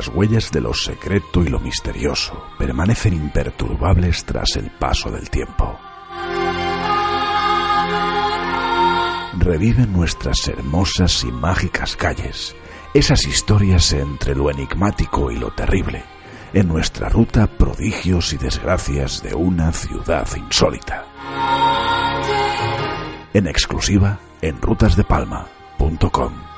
Las huellas de lo secreto y lo misterioso permanecen imperturbables tras el paso del tiempo. Reviven nuestras hermosas y mágicas calles, esas historias entre lo enigmático y lo terrible, en nuestra ruta prodigios y desgracias de una ciudad insólita. En exclusiva en rutasdepalma.com.